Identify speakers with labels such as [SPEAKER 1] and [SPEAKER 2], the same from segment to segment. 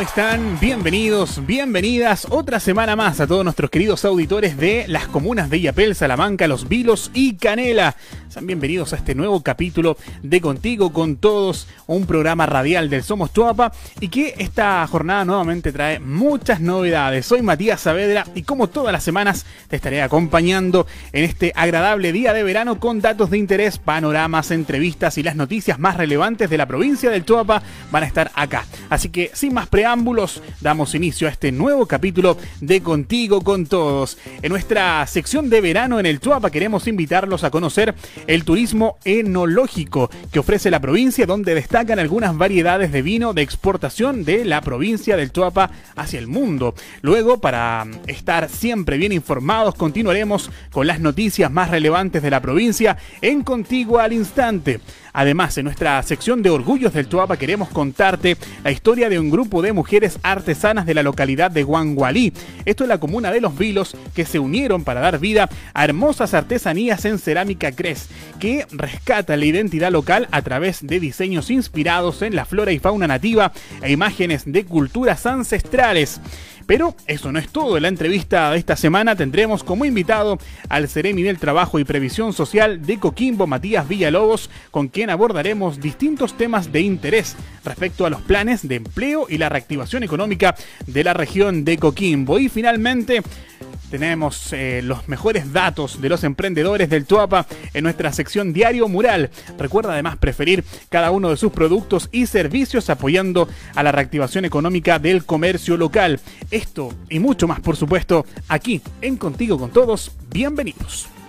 [SPEAKER 1] ¿Cómo están? Bienvenidos, bienvenidas otra semana más a todos nuestros queridos auditores de las comunas de Illapel, Salamanca, Los Vilos y Canela. Sean bienvenidos a este nuevo capítulo de Contigo con Todos, un programa radial del Somos Chuapa y que esta jornada nuevamente trae muchas novedades. Soy Matías Saavedra y como todas las semanas te estaré acompañando en este agradable día de verano con datos de interés, panoramas, entrevistas y las noticias más relevantes de la provincia del Chuapa van a estar acá. Así que sin más preámbulos, damos inicio a este nuevo capítulo de Contigo con Todos. En nuestra sección de verano en el Chuapa queremos invitarlos a conocer el turismo enológico que ofrece la provincia, donde destacan algunas variedades de vino de exportación de la provincia del Chuapa hacia el mundo. Luego, para estar siempre bien informados, continuaremos con las noticias más relevantes de la provincia en Contigo al Instante. Además, en nuestra sección de Orgullos del Chuapa queremos contarte la historia de un grupo de mujeres artesanas de la localidad de Guangualí. Esto es la comuna de Los Vilos que se unieron para dar vida a hermosas artesanías en cerámica Cres, que rescata la identidad local a través de diseños inspirados en la flora y fauna nativa e imágenes de culturas ancestrales. Pero eso no es todo. En la entrevista de esta semana tendremos como invitado al Ceremi del Trabajo y Previsión Social de Coquimbo, Matías Villalobos, con quien abordaremos distintos temas de interés respecto a los planes de empleo y la reactivación económica de la región de Coquimbo. Y finalmente tenemos eh, los mejores datos de los emprendedores del Tuapa en nuestra sección Diario Mural. Recuerda además preferir cada uno de sus productos y servicios apoyando a la reactivación económica del comercio local. Esto y mucho más, por supuesto, aquí en Contigo con Todos. Bienvenidos.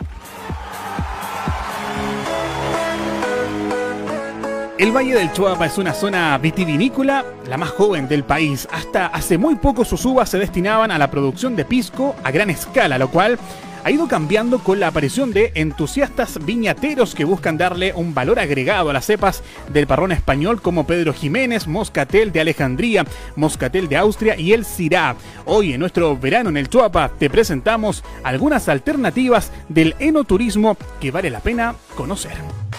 [SPEAKER 1] El Valle del Chuapa es una zona vitivinícola, la más joven del país. Hasta hace muy poco sus uvas se destinaban a la producción de pisco a gran escala, lo cual ha ido cambiando con la aparición de entusiastas viñateros que buscan darle un valor agregado a las cepas del parrón español como Pedro Jiménez, Moscatel de Alejandría, Moscatel de Austria y el Syrah. Hoy en nuestro verano en el Chuapa te presentamos algunas alternativas del enoturismo que vale la pena conocer.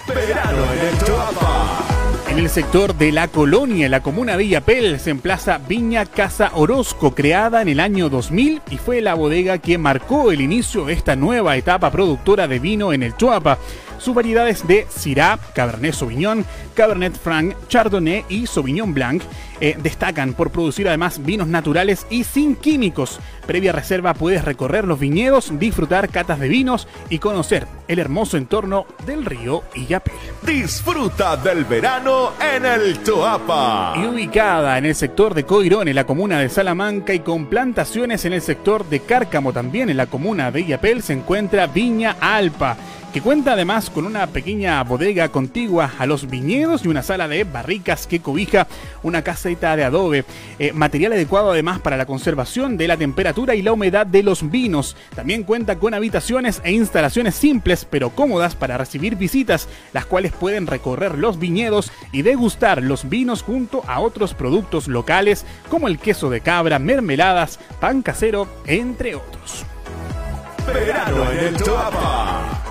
[SPEAKER 1] Verano en el Chuapa. En el sector de la colonia, en la comuna de Illapel, se emplaza Viña Casa Orozco, creada en el año 2000 y fue la bodega que marcó el inicio de esta nueva etapa productora de vino en el Chuapa. Sus variedades de Syrah, Cabernet Sauvignon, Cabernet Franc, Chardonnay y Sauvignon Blanc eh, destacan por producir además vinos naturales y sin químicos. Previa reserva puedes recorrer los viñedos, disfrutar catas de vinos y conocer el hermoso entorno del río Illapel.
[SPEAKER 2] Disfruta del verano en el Toapa.
[SPEAKER 1] Y ubicada en el sector de Coirón, en la comuna de Salamanca y con plantaciones en el sector de Cárcamo también en la comuna de Illapel se encuentra Viña Alpa que cuenta además con una pequeña bodega contigua a los viñedos y una sala de barricas que cobija una de adobe, eh, material adecuado además para la conservación de la temperatura y la humedad de los vinos. También cuenta con habitaciones e instalaciones simples pero cómodas para recibir visitas, las cuales pueden recorrer los viñedos y degustar los vinos junto a otros productos locales como el queso de cabra, mermeladas, pan casero, entre otros.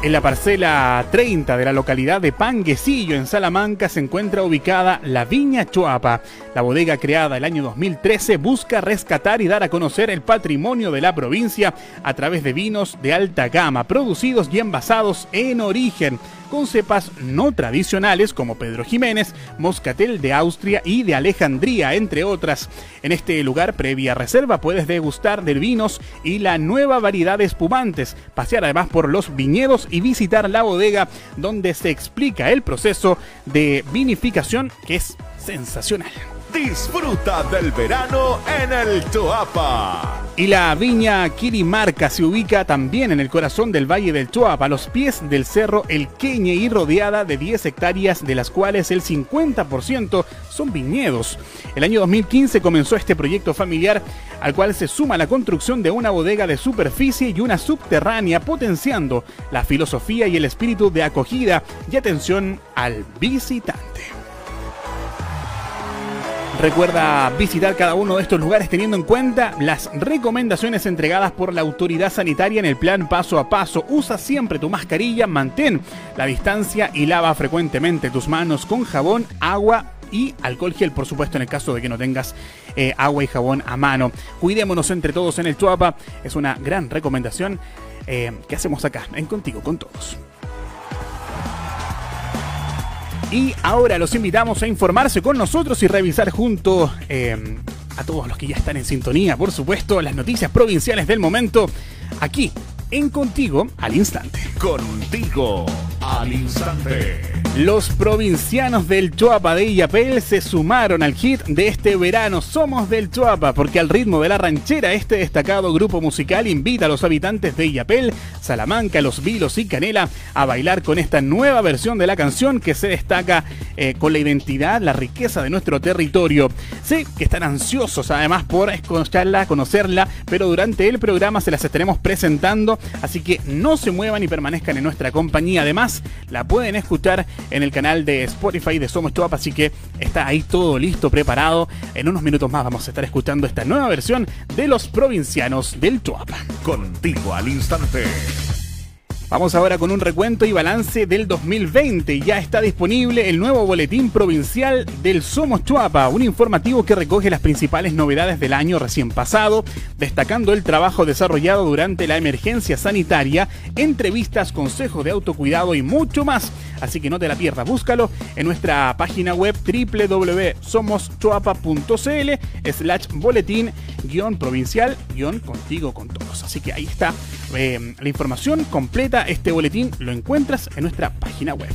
[SPEAKER 2] En
[SPEAKER 1] la parcela 30 de la localidad de Panguecillo, en Salamanca, se encuentra ubicada la Viña Choapa. La bodega creada el año 2013 busca rescatar y dar a conocer el patrimonio de la provincia a través de vinos de alta gama, producidos y envasados en origen con cepas no tradicionales como Pedro Jiménez, Moscatel de Austria y de Alejandría, entre otras. En este lugar, previa reserva, puedes degustar de vinos y la nueva variedad de pasear además por los viñedos y visitar la bodega donde se explica el proceso de vinificación que es sensacional.
[SPEAKER 2] Disfruta del verano en el Toapa.
[SPEAKER 1] Y la viña Quirimarca se ubica también en el corazón del Valle del Chuapa, a los pies del cerro El Queñe y rodeada de 10 hectáreas, de las cuales el 50% son viñedos. El año 2015 comenzó este proyecto familiar, al cual se suma la construcción de una bodega de superficie y una subterránea, potenciando la filosofía y el espíritu de acogida y atención al visitante. Recuerda visitar cada uno de estos lugares teniendo en cuenta las recomendaciones entregadas por la autoridad sanitaria en el plan paso a paso. Usa siempre tu mascarilla, mantén la distancia y lava frecuentemente tus manos con jabón, agua y alcohol gel, por supuesto, en el caso de que no tengas eh, agua y jabón a mano. Cuidémonos entre todos en el Chuapa. Es una gran recomendación eh, que hacemos acá en Contigo con Todos. Y ahora los invitamos a informarse con nosotros y revisar junto eh, a todos los que ya están en sintonía, por supuesto, las noticias provinciales del momento, aquí en Contigo al Instante.
[SPEAKER 2] Contigo al Instante.
[SPEAKER 1] Los provincianos del Chuapa de Illapel se sumaron al hit de este verano Somos del Chuapa, porque al ritmo de la ranchera este destacado grupo musical invita a los habitantes de Illapel, Salamanca, Los Vilos y Canela a bailar con esta nueva versión de la canción que se destaca eh, con la identidad, la riqueza de nuestro territorio. Sé que están ansiosos además por escucharla, conocerla, pero durante el programa se las estaremos presentando, así que no se muevan y permanezcan en nuestra compañía. Además, la pueden escuchar en el canal de Spotify de Somos Chuapa, así que está ahí todo listo, preparado. En unos minutos más vamos a estar escuchando esta nueva versión de los provincianos del Chuapa.
[SPEAKER 2] Contigo al instante.
[SPEAKER 1] Vamos ahora con un recuento y balance del 2020. Ya está disponible el nuevo boletín provincial del Somos Chuapa, un informativo que recoge las principales novedades del año recién pasado, destacando el trabajo desarrollado durante la emergencia sanitaria, entrevistas, consejos de autocuidado y mucho más. Así que no te la pierdas, búscalo en nuestra página web www.somoschuapa.cl slash boletín guion provincial guion contigo con todos. Así que ahí está eh, la información completa. Este boletín lo encuentras en nuestra página web.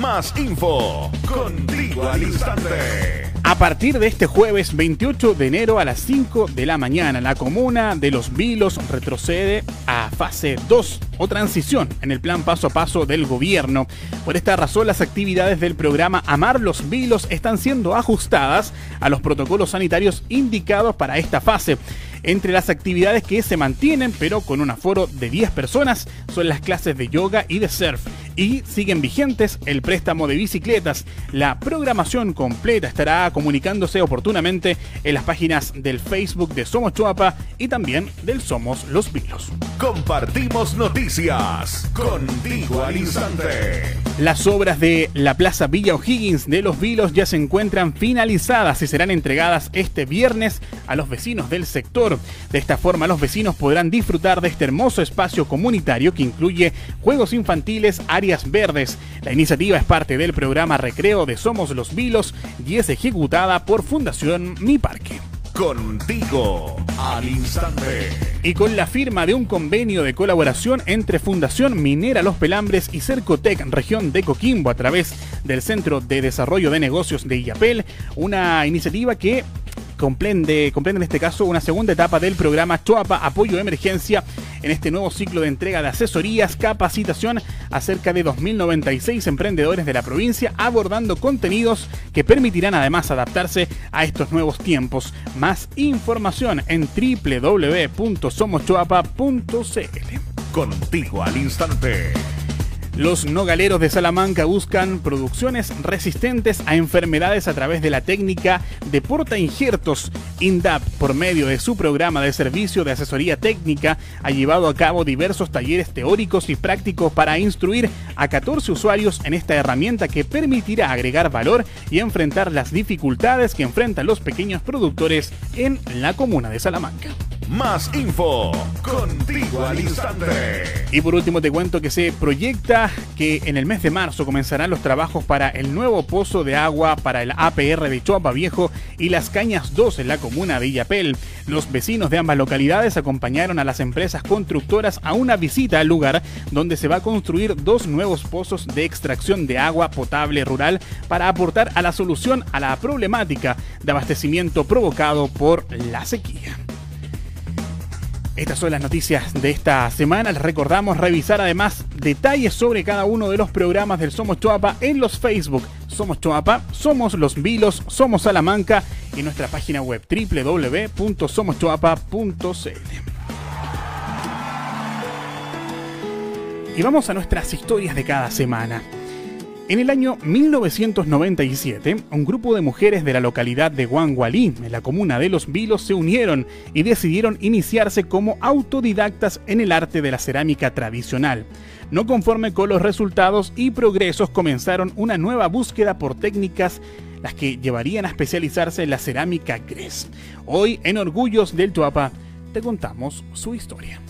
[SPEAKER 2] Más info contigo al instante.
[SPEAKER 1] A partir de este jueves 28 de enero a las 5 de la mañana, la comuna de Los Vilos retrocede a fase 2 o transición en el plan paso a paso del gobierno. Por esta razón, las actividades del programa Amar los Vilos están siendo ajustadas a los protocolos sanitarios indicados para esta fase. Entre las actividades que se mantienen, pero con un aforo de 10 personas, son las clases de yoga y de surf. Y siguen vigentes el préstamo de bicicletas. La programación completa estará comunicándose oportunamente en las páginas del Facebook de Somos Chuapa y también del Somos Los Vilos.
[SPEAKER 2] Compartimos noticias contigo al instante.
[SPEAKER 1] Las obras de la Plaza Villa O'Higgins de Los Vilos ya se encuentran finalizadas y serán entregadas este viernes a los vecinos del sector. De esta forma, los vecinos podrán disfrutar de este hermoso espacio comunitario que incluye juegos infantiles, áreas verdes. La iniciativa es parte del programa Recreo de Somos los Vilos y es ejecutada por Fundación Mi Parque.
[SPEAKER 2] Contigo al instante.
[SPEAKER 1] Y con la firma de un convenio de colaboración entre Fundación Minera Los Pelambres y Cercotec Región de Coquimbo a través del Centro de Desarrollo de Negocios de IAPEL, una iniciativa que comprende, en este caso una segunda etapa del programa Choapa Apoyo Emergencia en este nuevo ciclo de entrega de asesorías, capacitación a cerca de 2.096 emprendedores de la provincia, abordando contenidos que permitirán además adaptarse a estos nuevos tiempos. Más información en www.somoschoapa.cl.
[SPEAKER 2] Contigo al instante.
[SPEAKER 1] Los nogaleros de Salamanca buscan producciones resistentes a enfermedades a través de la técnica de porta injertos. INDAP, por medio de su programa de servicio de asesoría técnica, ha llevado a cabo diversos talleres teóricos y prácticos para instruir a 14 usuarios en esta herramienta que permitirá agregar valor y enfrentar las dificultades que enfrentan los pequeños productores en la comuna de Salamanca.
[SPEAKER 2] Más info contigo al instante.
[SPEAKER 1] Y por último te cuento que se proyecta que en el mes de marzo comenzarán los trabajos para el nuevo pozo de agua para el APR de Choapa Viejo y las Cañas 2 en la comuna de Illapel. Los vecinos de ambas localidades acompañaron a las empresas constructoras a una visita al lugar donde se va a construir dos nuevos pozos de extracción de agua potable rural para aportar a la solución a la problemática de abastecimiento provocado por la sequía. Estas son las noticias de esta semana. Les recordamos revisar además detalles sobre cada uno de los programas del Somos Choapa en los Facebook. Somos Choapa, Somos Los Vilos, Somos Salamanca y nuestra página web www.somoschoapa.cl. Y vamos a nuestras historias de cada semana. En el año 1997, un grupo de mujeres de la localidad de Guangualí, en la comuna de Los Vilos, se unieron y decidieron iniciarse como autodidactas en el arte de la cerámica tradicional. No conforme con los resultados y progresos, comenzaron una nueva búsqueda por técnicas las que llevarían a especializarse en la cerámica gres. Hoy, en Orgullos del Tuapa, te contamos su historia.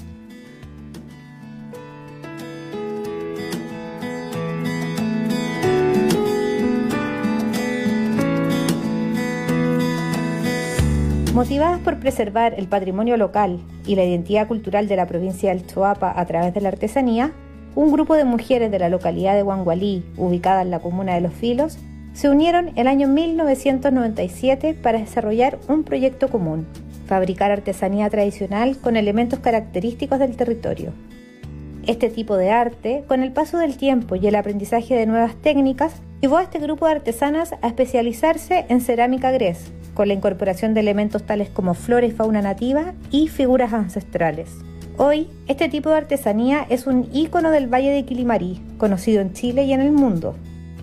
[SPEAKER 3] Motivadas por preservar el patrimonio local y la identidad cultural de la provincia del Choapa a través de la artesanía, un grupo de mujeres de la localidad de Huangualí, ubicada en la comuna de Los Filos, se unieron el año 1997 para desarrollar un proyecto común, fabricar artesanía tradicional con elementos característicos del territorio. Este tipo de arte, con el paso del tiempo y el aprendizaje de nuevas técnicas, llevó a este grupo de artesanas a especializarse en cerámica gres, con la incorporación de elementos tales como flora y fauna nativa y figuras ancestrales. Hoy, este tipo de artesanía es un ícono del Valle de Quilimarí, conocido en Chile y en el mundo.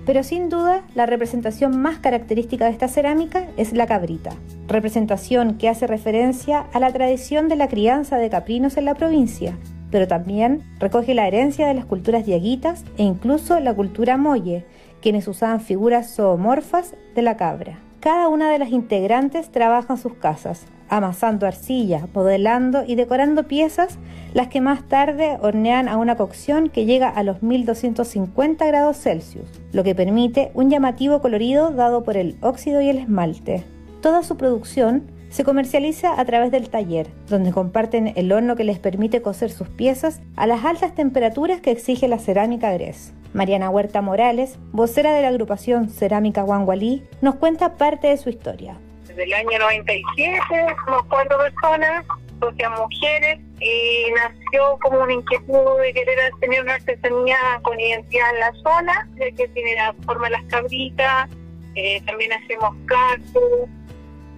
[SPEAKER 3] Pero sin duda, la representación más característica de esta cerámica es la cabrita, representación que hace referencia a la tradición de la crianza de caprinos en la provincia, pero también recoge la herencia de las culturas diaguitas e incluso la cultura molle, quienes usaban figuras zoomorfas de la cabra. Cada una de las integrantes trabaja en sus casas, amasando arcilla, modelando y decorando piezas, las que más tarde hornean a una cocción que llega a los 1250 grados Celsius, lo que permite un llamativo colorido dado por el óxido y el esmalte. Toda su producción se comercializa a través del taller, donde comparten el horno que les permite cocer sus piezas a las altas temperaturas que exige la cerámica Gres. Mariana Huerta Morales, vocera de la agrupación Cerámica Guangualí, nos cuenta parte de su historia.
[SPEAKER 4] Desde el año 97 somos cuatro personas, socias mujeres, y nació como una inquietud de querer tener una artesanía con identidad en la zona, ya que tiene la forma de las cabritas, eh, también hacemos cactus,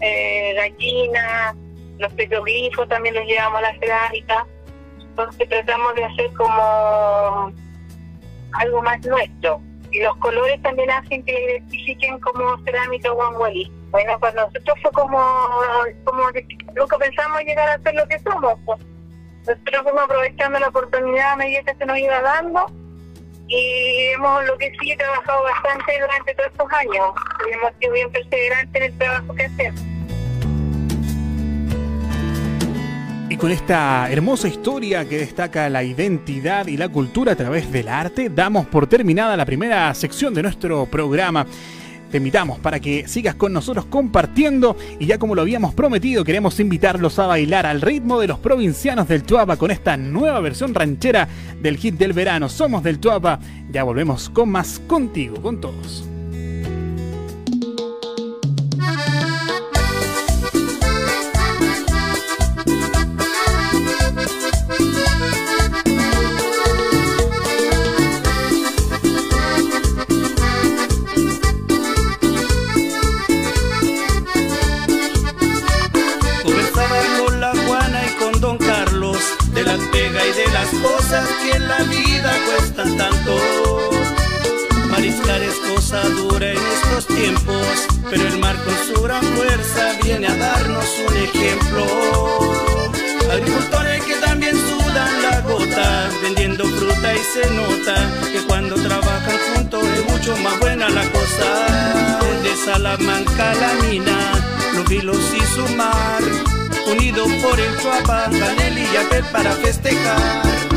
[SPEAKER 4] eh, gallinas, los petroglifos también los llevamos a la cerámica. Entonces tratamos de hacer como algo más nuestro. Y los colores también hacen que identifiquen como cerámica Wangualí. Bueno, para nosotros fue como, como nunca pensamos llegar a ser lo que somos. Pues. Nosotros fuimos aprovechando la oportunidad a medida que se nos iba dando y hemos lo que sí trabajado bastante durante todos estos años. Y hemos sido bien perseverantes en el trabajo que hacemos.
[SPEAKER 1] Y con esta hermosa historia que destaca la identidad y la cultura a través del arte, damos por terminada la primera sección de nuestro programa. Te invitamos para que sigas con nosotros compartiendo y ya como lo habíamos prometido queremos invitarlos a bailar al ritmo de los provincianos del Tuapa con esta nueva versión ranchera del hit del verano. Somos del Tuapa, ya volvemos con más contigo, con todos.
[SPEAKER 5] Que en la vida cuestan tanto. Mariscar es cosa dura en estos tiempos, pero el mar con su gran fuerza viene a darnos un ejemplo. Agricultores que también sudan la gota, vendiendo fruta y se nota que cuando trabajan juntos es mucho más buena la cosa. De Salamanca la mina, los vilos y su mar, unidos por el Chuapa, Canel y Yapel para festejar.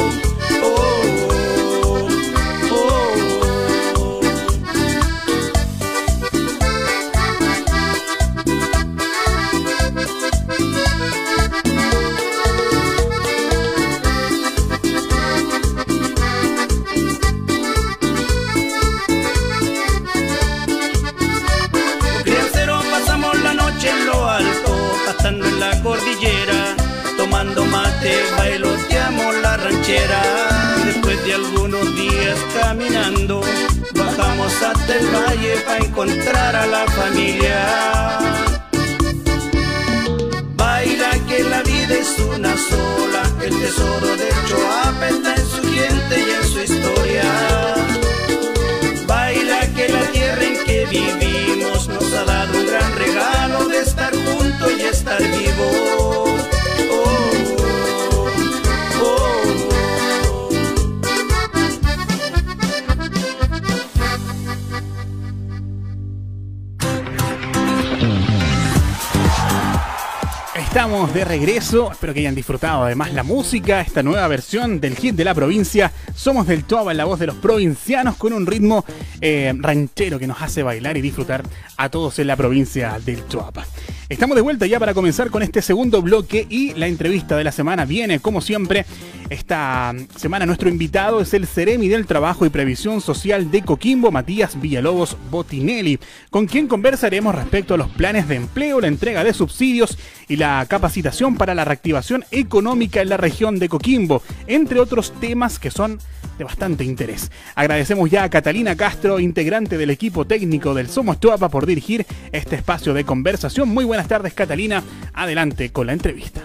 [SPEAKER 5] Ranchera. Después de algunos días caminando, bajamos hasta el valle para encontrar a la familia. Baila que la vida es una sola, el tesoro de Choapa está en su gente y en su historia. Baila que la tierra en que vivimos nos ha dado un gran regalo
[SPEAKER 1] Estamos de regreso, espero que hayan disfrutado además la música, esta nueva versión del hit de la provincia. Somos del Toba en la voz de los provincianos con un ritmo eh, ranchero que nos hace bailar y disfrutar a todos en la provincia del Choapa. Estamos de vuelta ya para comenzar con este segundo bloque y la entrevista de la semana viene, como siempre, esta semana nuestro invitado es el Ceremi del Trabajo y Previsión Social de Coquimbo, Matías Villalobos Botinelli, con quien conversaremos respecto a los planes de empleo, la entrega de subsidios y la capacitación para la reactivación económica en la región de Coquimbo, entre otros temas que son de bastante interés. Agradecemos ya a Catalina Castro, integrante del equipo técnico del Somos Tuapa, por dirigir este espacio de conversación. Muy buenas tardes, Catalina. Adelante con la entrevista.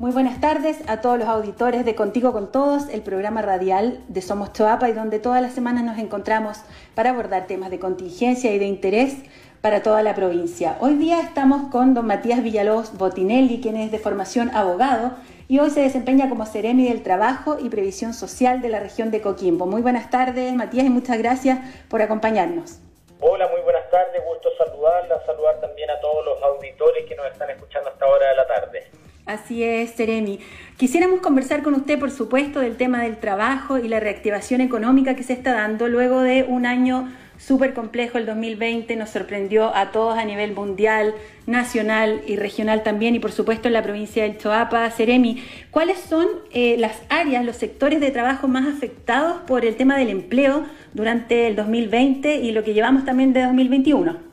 [SPEAKER 6] Muy buenas tardes a todos los auditores de Contigo con Todos, el programa radial de Somos Toapa y donde todas las semanas nos encontramos para abordar temas de contingencia y de interés para toda la provincia. Hoy día estamos con don Matías Villalobos Botinelli, quien es de formación abogado y hoy se desempeña como Ceremi del Trabajo y Previsión Social de la región de Coquimbo. Muy buenas tardes, Matías, y muchas gracias por acompañarnos.
[SPEAKER 7] Hola, muy buenas tardes, gusto saludarla, saludar también a todos los auditores que nos están escuchando hasta ahora de la tarde.
[SPEAKER 6] Así es, Seremi. Quisiéramos conversar con usted, por supuesto, del tema del trabajo y la reactivación económica que se está dando luego de un año súper complejo. El 2020 nos sorprendió a todos a nivel mundial, nacional y regional también, y por supuesto en la provincia del Choapa. Seremi, ¿cuáles son eh, las áreas, los sectores de trabajo más afectados por el tema del empleo durante el 2020 y lo que llevamos también de 2021?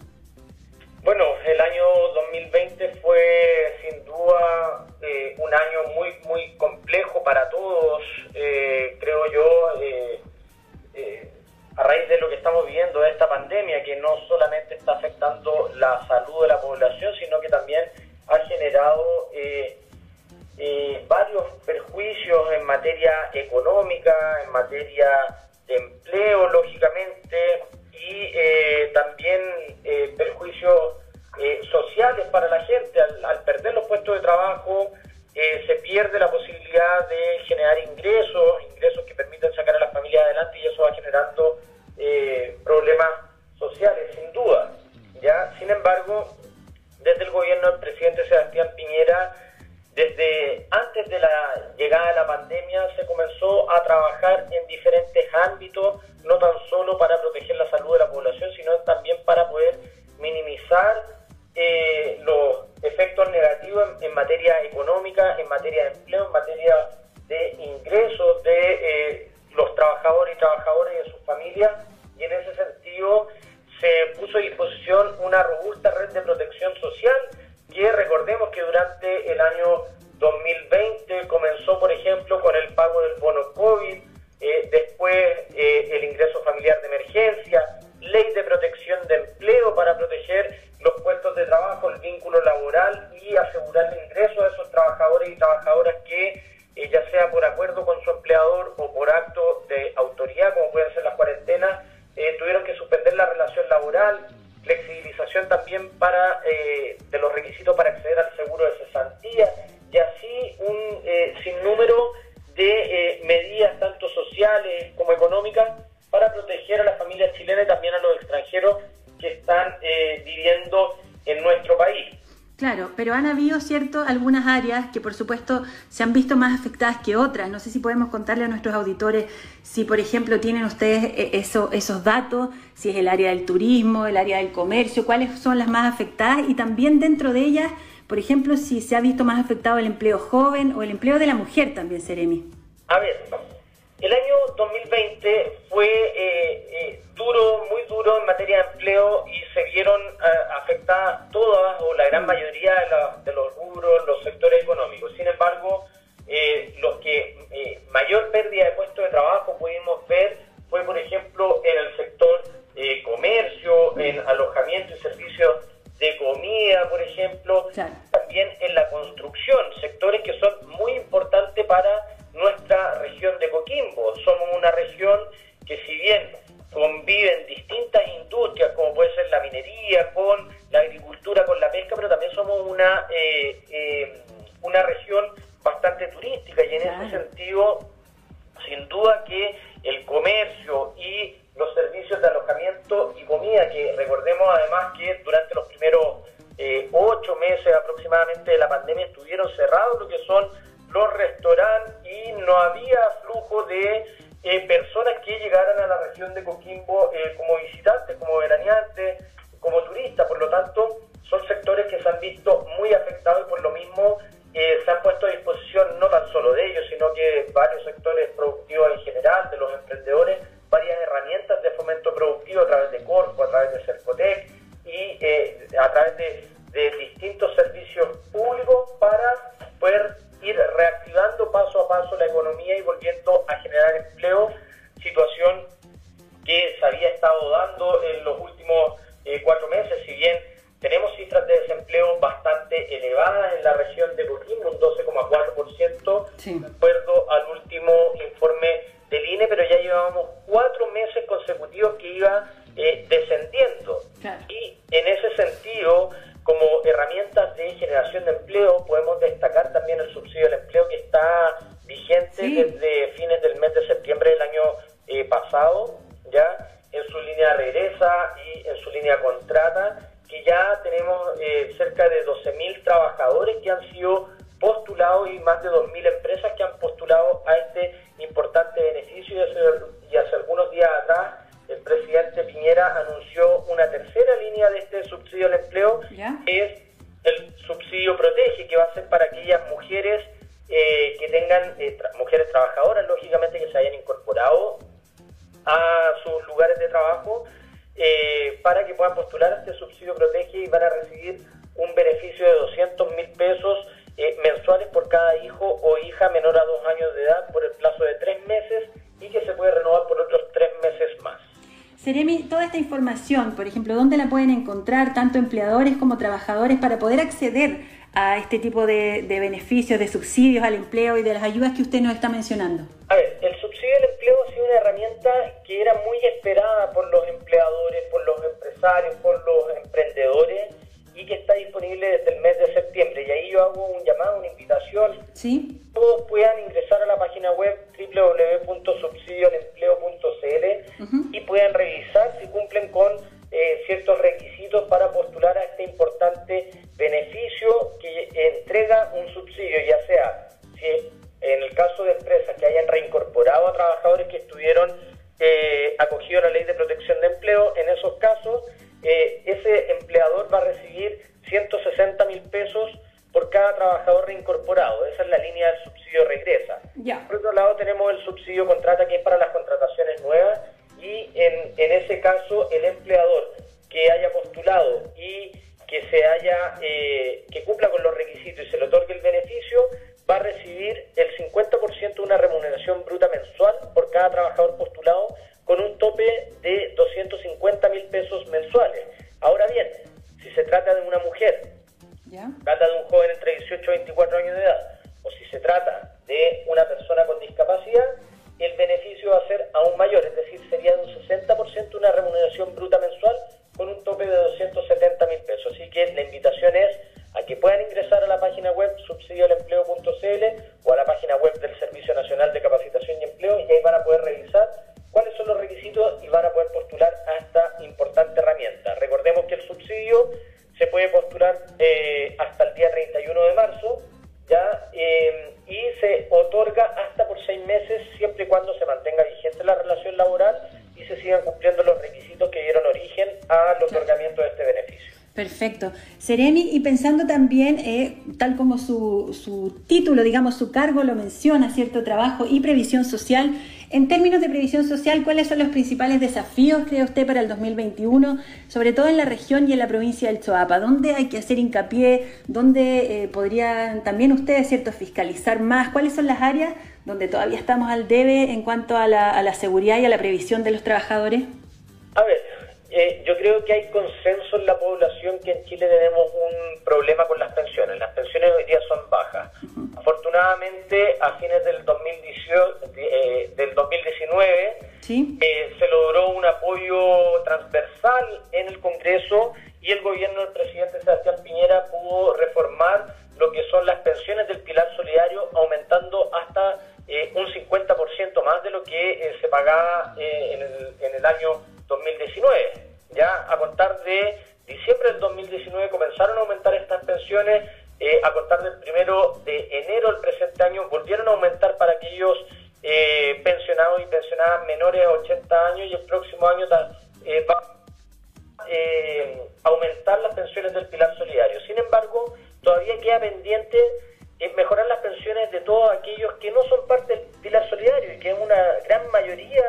[SPEAKER 7] Bueno, el año 2020 fue sin duda eh, un año muy, muy complejo para todos, eh, creo yo, a raíz de lo que estamos viviendo, de esta pandemia, que no solamente está afectando la salud de la población, sino que también ha generado varios perjuicios en materia económica, en materia de empleo, lógicamente, y también perjuicios eh, sociales para la gente. Al, perder los puestos de trabajo, eh, se pierde la posibilidad de generar ingresos, ingresos que permitan sacar ámbito flexibilización también para
[SPEAKER 6] ¿cierto?, algunas áreas que por supuesto se han visto más afectadas que otras. No sé si podemos contarle a nuestros auditores si, por ejemplo, tienen ustedes eh, eso, esos datos, si es el área del turismo, el área del comercio, cuáles son las más afectadas y también dentro de ellas, por ejemplo, si se ha visto más afectado el empleo joven o el empleo de la mujer también, Seremi.
[SPEAKER 7] A ver, el año 2020 fue eh, eh, duro, muy duro en materia de empleo y se vieron eh, afectadas todas o la gran mayoría de, la, de, los rubros, los sectores económicos. Sin embargo, eh, los que eh, mayor pérdida de puestos de trabajo pudimos ver fue, por ejemplo, en el sector comercio, en alojamiento y servicios de comida, por ejemplo, también en la construcción, sectores que son muy importantes para nuestra región de Coquimbo. Somos una región que si bien conviven distintas industrias, como puede ser la minería, con la agricultura, con la pesca, pero también somos una, eh, eh, una región bastante turística y en ese sentido, sin duda que el comercio y los servicios de alojamiento y comida, que recordemos además que durante los primeros eh, ocho meses aproximadamente de la pandemia estuvieron cerrados lo que son los restaurantes y no había flujo de eh, personas que llegaran a la región de Coquimbo eh, como visitantes, como veraneantes, como turistas. Por lo tanto, son sectores que se han visto muy afectados y por lo mismo se han puesto a disposición no tan solo de ellos, sino que varios sectores productivos en general, de los emprendedores, varias herramientas de fomento productivo a través de Corpo, a través de Cercotec y eh, a través de, distintos servicios públicos para poder ir reactivando paso a paso la economía y volviendo a generar empleo, situación que se había estado dando en los últimos eh, cuatro meses, si bien tenemos cifras de desempleo bastante elevadas en la región de Coquimbo, un 12,4%, de acuerdo al último informe del INE, pero ya llevábamos cuatro meses consecutivos que iba eh, descendiendo. Y en ese sentido, como herramientas de generación de empleo, podemos destacar también el subsidio del empleo que está vigente desde fines del mes de septiembre del año eh, pasado, ya en su línea regresa y en su línea contrata, que ya tenemos eh, cerca de 12.000 trabajadores que han sido postulados y más de 2.000 empresas que han postulado a este importante beneficio y hace, algunos días atrás el presidente Piñera anunció una tercera línea de este subsidio al empleo, que es el subsidio protege, que va a ser para aquellas mujeres eh, que tengan, eh, mujeres trabajadoras, lógicamente, que se hayan incorporado a sus lugares de trabajo, eh, para que puedan postular a este subsidio protege y van a recibir un beneficio de 200 mil pesos mensuales por cada hijo o hija menor a dos años de edad por el plazo de tres meses y que se puede renovar por otros tres meses más.
[SPEAKER 6] Seremi, toda esta información, por ejemplo, ¿dónde la pueden encontrar tanto empleadores como trabajadores para poder acceder a este tipo de, beneficios, de subsidios al empleo y de las ayudas que usted nos está mencionando?
[SPEAKER 7] A ver, el subsidio al empleo ha sido una herramienta que era muy esperada por los empleadores, por los empresarios, por los emprendedores que está disponible desde el mes de septiembre. Y ahí yo hago un llamado, una invitación.
[SPEAKER 6] Sí.
[SPEAKER 7] Todos puedan ingresar a la página web www.subsidioempleo.cl y puedan revisar si cumplen con eh, ciertos requisitos para postular a este importante beneficio que entrega un subsidio, ya sea si en el caso de empresas que hayan reincorporado a trabajadores que estuvieron eh, acogidos a la ley de protección de empleo, en esos casos eh, ese empleador va a recibir 160 mil pesos por cada trabajador reincorporado. Esa es la línea del subsidio regresa. Por otro lado tenemos el subsidio contrata que es para las contrataciones nuevas y en, en ese caso el empleador que haya postulado y que se haya eh, que cumpla con los requisitos y se le otorgue el beneficio va a recibir el 50% de una remuneración bruta mensual por cada trabajador postulado con un tope de 250 mil pesos mensuales. Ahora bien, si se trata de una mujer, ¿Ya? trata de un joven entre 18 y 24 años de edad, o si se trata de una persona con discapacidad, el beneficio va a ser aún mayor, es decir, sería de un 60% una remuneración bruta mensual con un tope de 270 mil pesos. Así que la invitación es a que puedan ingresar a la página web subsidioalempleo.cl o a la página web del Servicio Nacional de Capacitación y Empleo y ahí van a poder revisar cuáles son los requisitos y van a poder postular a esta importante herramienta. Recordemos que el subsidio se puede postular eh, hasta el día 31 de marzo ya eh, y se otorga hasta por seis meses siempre y cuando se mantenga vigente la relación laboral y se sigan cumpliendo los requisitos que dieron origen al otorgamiento de este beneficio.
[SPEAKER 6] Perfecto. Seremi, y pensando también, eh, tal como su, su título, digamos, su cargo lo menciona, ¿cierto? Trabajo y previsión social, en términos de previsión social, ¿cuáles son los principales desafíos, cree usted, para el 2021, sobre todo en la región y en la provincia del Choapa? ¿Dónde hay que hacer hincapié? ¿Dónde eh, podrían también ustedes, cierto, fiscalizar más? ¿Cuáles son las áreas donde todavía estamos al debe en cuanto a la, a la seguridad y a la previsión de los trabajadores?
[SPEAKER 7] A ver, eh, yo creo que hay consenso en la población que en Chile tenemos un problema con las pensiones. Las pensiones hoy día son bajas. Afortunadamente, a fines del, 2018, eh, del 2019 eh, se logró un apoyo transversal en el Congreso y el gobierno del presidente Sebastián Piñera pudo reformar lo que son las pensiones del pilar solidario, aumentando hasta un 50% más de lo que se pagaba en el, en el año 2019. Ya a contar de diciembre del 2019 comenzaron a aumentar estas pensiones, eh, a contar del primero de enero del presente año volvieron a aumentar para aquellos eh, pensionados y pensionadas menores de 80 años y el próximo año eh, va a aumentar las pensiones del pilar solidario. Sin embargo, todavía queda pendiente mejorar las pensiones de todos aquellos que no son parte del pilar solidario y que es una gran mayoría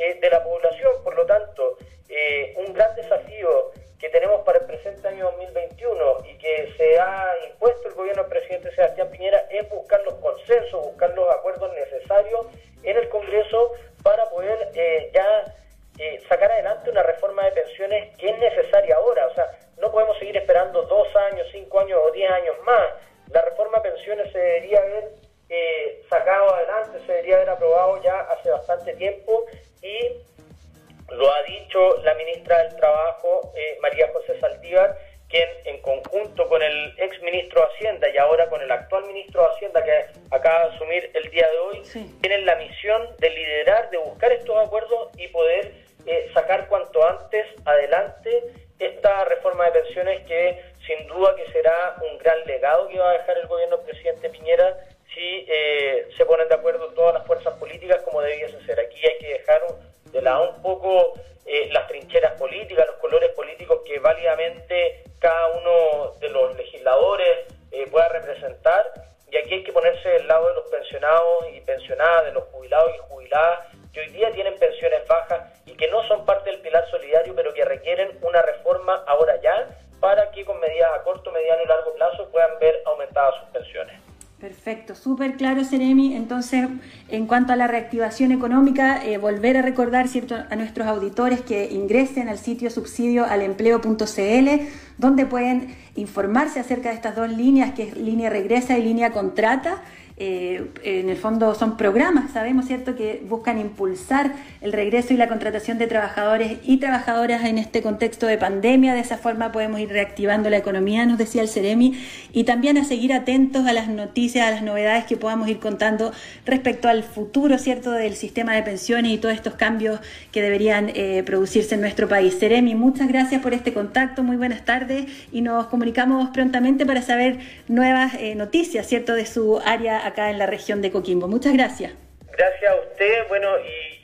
[SPEAKER 7] eh, de la población. Por lo tanto, eh, un gran desafío que tenemos para el presente año 2021 y que se ha impuesto el gobierno del presidente Sebastián Piñera es buscar los consensos, buscar los acuerdos necesarios en el Congreso para poder eh, ya sacar adelante una reforma de pensiones que es necesaria ahora. O sea, no podemos seguir esperando dos años, cinco años o diez años más. La reforma de pensiones se debería haber sacado adelante, se debería haber aprobado ya hace bastante tiempo lo ha dicho la ministra del Trabajo, eh, María José Saldívar, quien en conjunto con el ex ministro de Hacienda y ahora con el actual ministro de Hacienda que acaba de asumir el día de hoy, tienen la misión de liderar, de buscar estos acuerdos y poder eh, sacar cuanto antes adelante esta reforma de pensiones que sin duda que será un gran legado que va a dejar el gobierno del presidente Piñera si eh, se ponen de acuerdo todas las fuerzas políticas como debiese ser. Aquí hay que dejar de lado un poco
[SPEAKER 6] súper claro, Seremi. Entonces, en cuanto a la reactivación económica, eh, volver a recordar ¿cierto? a nuestros auditores que ingresen al sitio subsidioalempleo.cl, donde pueden informarse acerca de estas dos líneas, que es línea regresa y línea contrata eh, en el fondo son programas, sabemos, ¿cierto?, que buscan impulsar el regreso y la contratación de trabajadores y trabajadoras en este contexto de pandemia. De esa forma podemos ir reactivando la economía, nos decía el Ceremi, y también a seguir atentos a las noticias, a las novedades que podamos ir contando respecto al futuro, ¿cierto?, del sistema de pensiones y todos estos cambios que deberían eh, producirse en nuestro país. Ceremi, muchas gracias por este contacto, muy buenas tardes y nos comunicamos prontamente para saber nuevas eh, noticias, ¿cierto?, de su área acá en la región de Coquimbo. Muchas gracias.
[SPEAKER 7] Gracias a usted, bueno, y,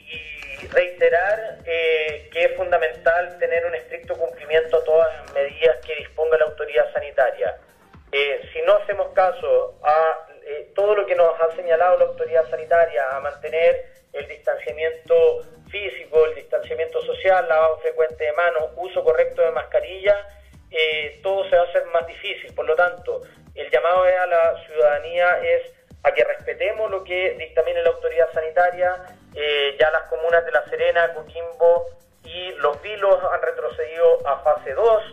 [SPEAKER 7] reiterar eh, que es fundamental tener un estricto cumplimiento a todas las medidas que disponga la autoridad sanitaria. Eh, si no hacemos caso a eh, todo lo que nos ha señalado la autoridad sanitaria, a mantener el distanciamiento físico, el distanciamiento social, lavado frecuente de manos, uso correcto de mascarilla, todo se va a hacer más difícil. Por lo tanto, el llamado a la ciudadanía es a que respetemos lo que dictamine la autoridad sanitaria. Eh, ya las comunas de La Serena, Coquimbo y Los Vilos han retrocedido a fase 2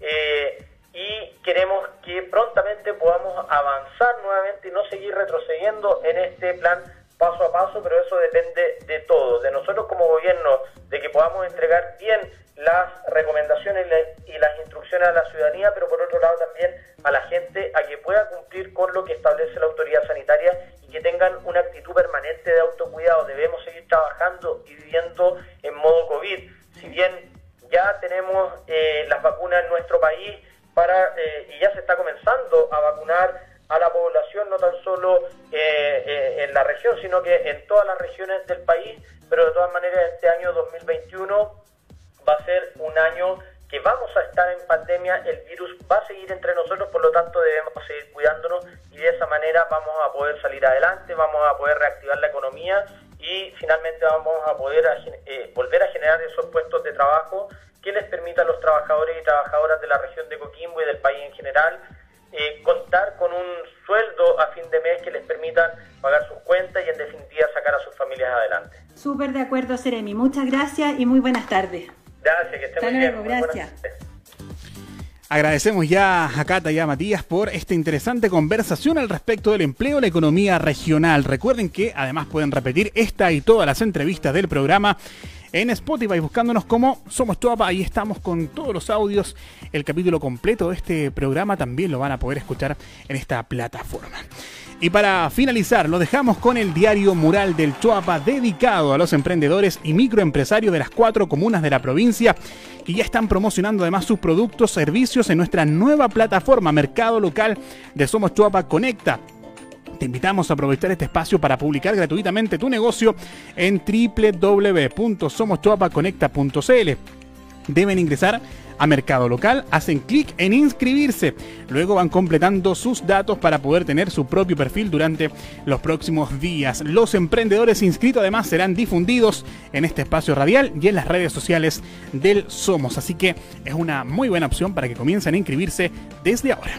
[SPEAKER 7] eh, y queremos que prontamente podamos avanzar nuevamente y no seguir retrocediendo en este plan paso a paso, pero eso depende de todos, de nosotros como gobierno, de que podamos entregar bien las recomendaciones y las instrucciones a la ciudadanía, pero por otro lado también a la gente a que pueda cumplir con lo que establece la autoridad sanitaria y que tengan una actitud permanente de autocuidado. Debemos seguir trabajando y viviendo en modo COVID. Si bien ya tenemos eh, las vacunas en nuestro país para eh, y ya se está comenzando a vacunar a la población, no tan solo eh, en la región, sino que en todas las regiones del país, pero de todas maneras este año 2021 va a ser un año que vamos a estar en pandemia, el virus va a seguir entre nosotros, por lo tanto debemos seguir cuidándonos y de esa manera vamos a poder salir adelante, vamos a poder reactivar la economía y finalmente vamos a poder eh, volver a generar esos puestos de trabajo que les permitan a los trabajadores y trabajadoras de la región de Coquimbo y del país en general eh, contar con un sueldo a fin de mes que les permitan pagar sus cuentas y en definitiva sacar a sus familias adelante.
[SPEAKER 6] Súper de acuerdo, Seremi. Muchas gracias y muy buenas tardes.
[SPEAKER 7] Gracias, que esté muy bien.
[SPEAKER 6] Gracias.
[SPEAKER 1] Agradecemos ya a Cata y a Matías por esta interesante conversación al respecto del empleo y la economía regional. Recuerden que además pueden repetir esta y todas las entrevistas del programa en Spotify buscándonos como Somos Tuapa. Ahí estamos con todos los audios. El capítulo completo de este programa también lo van a poder escuchar en esta plataforma. Y para finalizar, lo dejamos con el diario Mural del Chuapa dedicado a los emprendedores y microempresarios de las cuatro comunas de la provincia que ya están promocionando además sus productos, servicios en nuestra nueva plataforma Mercado Local de Somos Chuapa Conecta. Te invitamos a aprovechar este espacio para publicar gratuitamente tu negocio en www.somoschuapaconecta.cl. Deben ingresar a Mercado Local, hacen clic en inscribirse. Luego van completando sus datos para poder tener su propio perfil durante los próximos días. Los emprendedores inscritos además serán difundidos en este espacio radial y en las redes sociales del Somos. Así que es una muy buena opción para que comiencen a inscribirse desde ahora.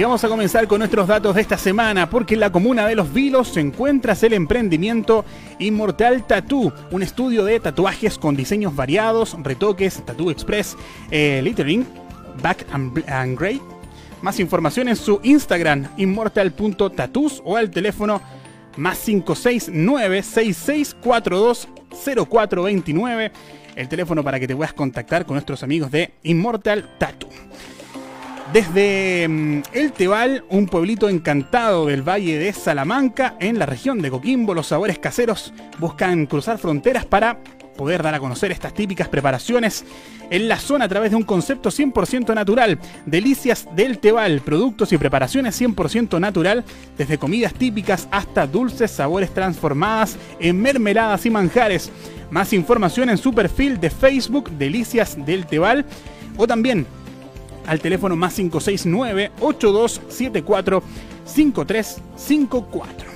[SPEAKER 1] Y vamos a comenzar con nuestros datos de esta semana, porque en la comuna de Los Vilos se encuentra el emprendimiento Inmortal Tattoo, un estudio de tatuajes con diseños variados, retoques, Tattoo Express, eh, Littering, Back and, Gray. Más información en su Instagram, inmortal.tattoos o al teléfono más 569 6642 0429 el teléfono para que te puedas contactar con nuestros amigos de Immortal Tattoo. Desde mm, El Tebal, un pueblito encantado del valle de Salamanca, en la región de Coquimbo, los sabores caseros buscan cruzar fronteras para poder dar a conocer estas típicas preparaciones en la zona a través de un concepto 100% natural. Delicias del Tebal, productos y preparaciones 100% natural, desde comidas típicas hasta dulces, sabores transformadas en mermeladas y manjares. Más información en su perfil de Facebook, Delicias del Tebal, o también al teléfono más 569 8274 5354.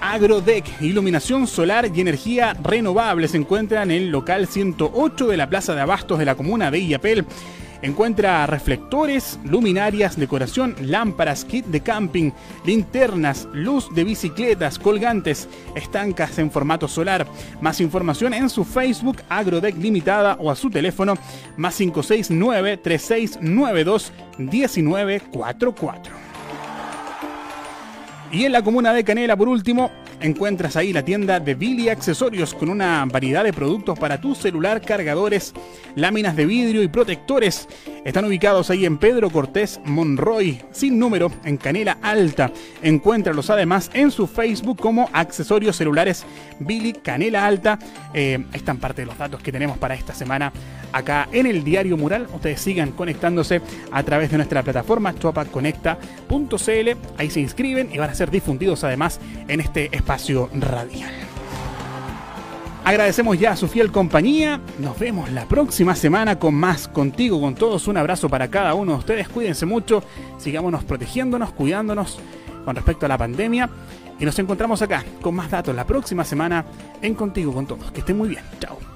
[SPEAKER 1] Agrodec, iluminación solar y energía renovable, se encuentra en el local 108 de la Plaza de Abastos de la comuna de Illapel. Encuentra reflectores, luminarias, decoración, lámparas, kit de camping, linternas, luz de bicicletas, colgantes, estancas en formato solar. Más información en su Facebook Agrodec Limitada o a su teléfono más 569 3692 1944. Y en la comuna de Canela, por último, encuentras ahí la tienda de Billy Accesorios con una variedad de productos para tu celular, cargadores, láminas de vidrio y protectores. Están ubicados ahí en Pedro Cortés Monroy, sin número, en Canela Alta. Encuéntralos además en su Facebook como Accesorios Celulares Billy Canela Alta. Eh, están parte de los datos que tenemos para esta semana acá en el Diario Mural. Ustedes sigan conectándose a través de nuestra plataforma chuapaconecta.cl. Ahí se inscriben y van a ser difundidos además en este espacio radial. Agradecemos ya a su fiel compañía. Nos vemos la próxima semana con más contigo, con todos. Un abrazo para cada uno de ustedes. Cuídense mucho. Sigámonos protegiéndonos, cuidándonos con respecto a la pandemia. Y nos encontramos acá con más datos la próxima semana en Contigo con Todos. Que estén muy bien. Chao.